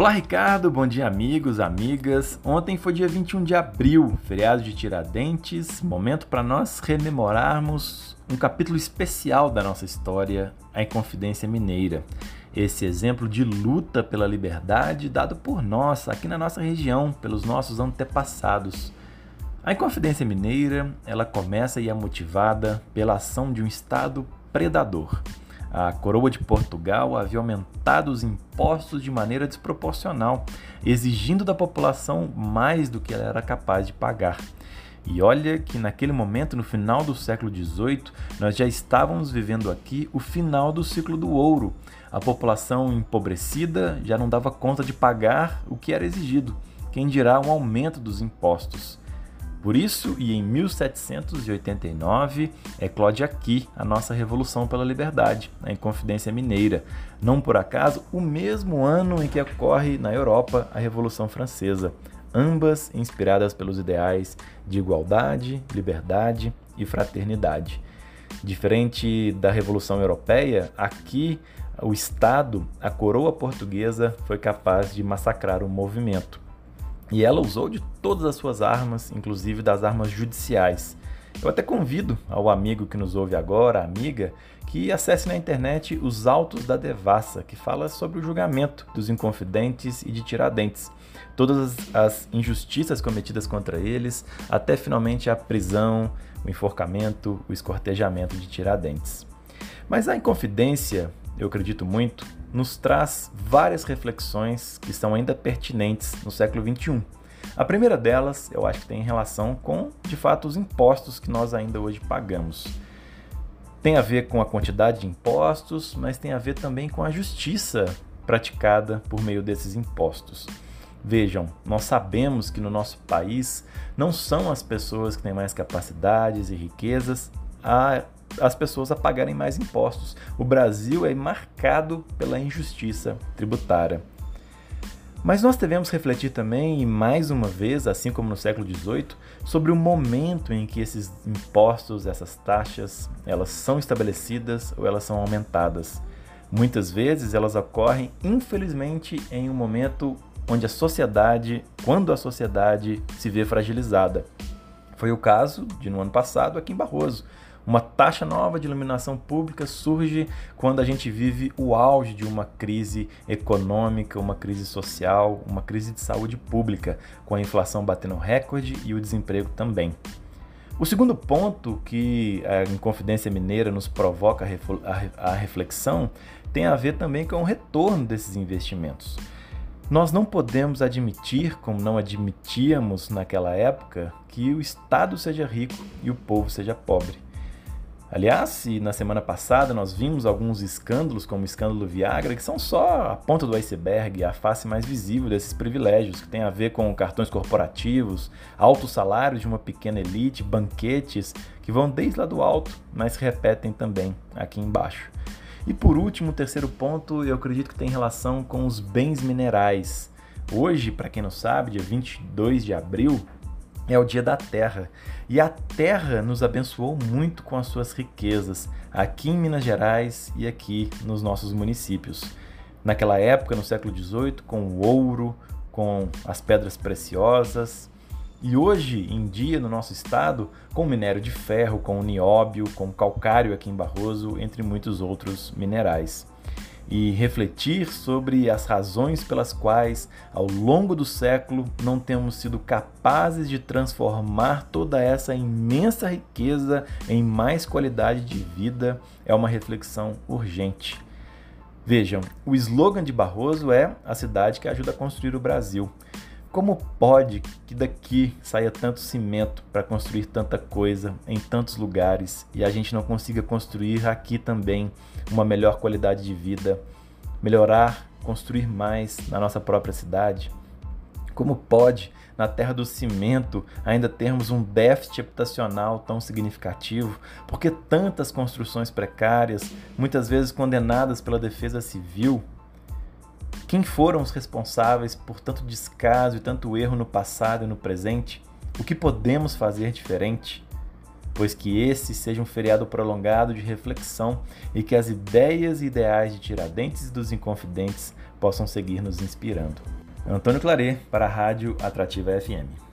Olá, Ricardo. Bom dia, amigos, amigas. Ontem foi dia 21 de abril, feriado de Tiradentes, momento para nós rememorarmos um capítulo especial da nossa história, a Inconfidência Mineira. Esse exemplo de luta pela liberdade dado por nós, aqui na nossa região, pelos nossos antepassados. A Inconfidência Mineira, ela começa e é motivada pela ação de um Estado predador a coroa de Portugal havia aumentado os impostos de maneira desproporcional, exigindo da população mais do que ela era capaz de pagar. E olha que naquele momento, no final do século XVIII, nós já estávamos vivendo aqui o final do ciclo do ouro. A população empobrecida já não dava conta de pagar o que era exigido, quem dirá um aumento dos impostos. Por isso, e em 1789, eclode aqui a nossa Revolução pela Liberdade, a Inconfidência Mineira. Não por acaso, o mesmo ano em que ocorre na Europa a Revolução Francesa, ambas inspiradas pelos ideais de igualdade, liberdade e fraternidade. Diferente da Revolução Europeia, aqui o Estado, a coroa portuguesa, foi capaz de massacrar o movimento. E ela usou de todas as suas armas, inclusive das armas judiciais. Eu até convido ao amigo que nos ouve agora, amiga, que acesse na internet os Autos da Devassa, que fala sobre o julgamento dos Inconfidentes e de Tiradentes. Todas as injustiças cometidas contra eles, até finalmente a prisão, o enforcamento, o escortejamento de Tiradentes. Mas a Inconfidência, eu acredito muito, nos traz várias reflexões que são ainda pertinentes no século XXI. A primeira delas, eu acho que tem relação com, de fato, os impostos que nós ainda hoje pagamos. Tem a ver com a quantidade de impostos, mas tem a ver também com a justiça praticada por meio desses impostos. Vejam, nós sabemos que no nosso país não são as pessoas que têm mais capacidades e riquezas a as pessoas a pagarem mais impostos. O Brasil é marcado pela injustiça tributária. Mas nós devemos refletir também, e mais uma vez, assim como no século XVIII, sobre o momento em que esses impostos, essas taxas, elas são estabelecidas ou elas são aumentadas. Muitas vezes elas ocorrem, infelizmente, em um momento onde a sociedade, quando a sociedade se vê fragilizada. Foi o caso de no ano passado aqui em Barroso, uma taxa nova de iluminação pública surge quando a gente vive o auge de uma crise econômica, uma crise social, uma crise de saúde pública, com a inflação batendo recorde e o desemprego também. O segundo ponto que a Inconfidência Mineira nos provoca a reflexão tem a ver também com o retorno desses investimentos. Nós não podemos admitir, como não admitíamos naquela época, que o Estado seja rico e o povo seja pobre. Aliás, se na semana passada nós vimos alguns escândalos, como o escândalo Viagra, que são só a ponta do iceberg, a face mais visível desses privilégios, que tem a ver com cartões corporativos, altos salários de uma pequena elite, banquetes, que vão desde lá do alto, mas repetem também aqui embaixo. E por último, o terceiro ponto, eu acredito que tem relação com os bens minerais. Hoje, para quem não sabe, dia 22 de abril, é o dia da terra. E a terra nos abençoou muito com as suas riquezas, aqui em Minas Gerais e aqui nos nossos municípios. Naquela época, no século XVIII, com o ouro, com as pedras preciosas, e hoje em dia no nosso estado, com minério de ferro, com o nióbio, com calcário aqui em Barroso, entre muitos outros minerais e refletir sobre as razões pelas quais, ao longo do século, não temos sido capazes de transformar toda essa imensa riqueza em mais qualidade de vida é uma reflexão urgente. Vejam, o slogan de Barroso é a cidade que ajuda a construir o Brasil. Como pode que daqui saia tanto cimento para construir tanta coisa em tantos lugares e a gente não consiga construir aqui também uma melhor qualidade de vida, melhorar, construir mais na nossa própria cidade? Como pode, na terra do cimento, ainda termos um déficit habitacional tão significativo? Por que tantas construções precárias, muitas vezes condenadas pela defesa civil? Quem foram os responsáveis por tanto descaso e tanto erro no passado e no presente? O que podemos fazer diferente? pois que esse seja um feriado prolongado de reflexão e que as ideias e ideais de Tiradentes e dos Inconfidentes possam seguir nos inspirando. Antônio Claret, para a Rádio Atrativa FM.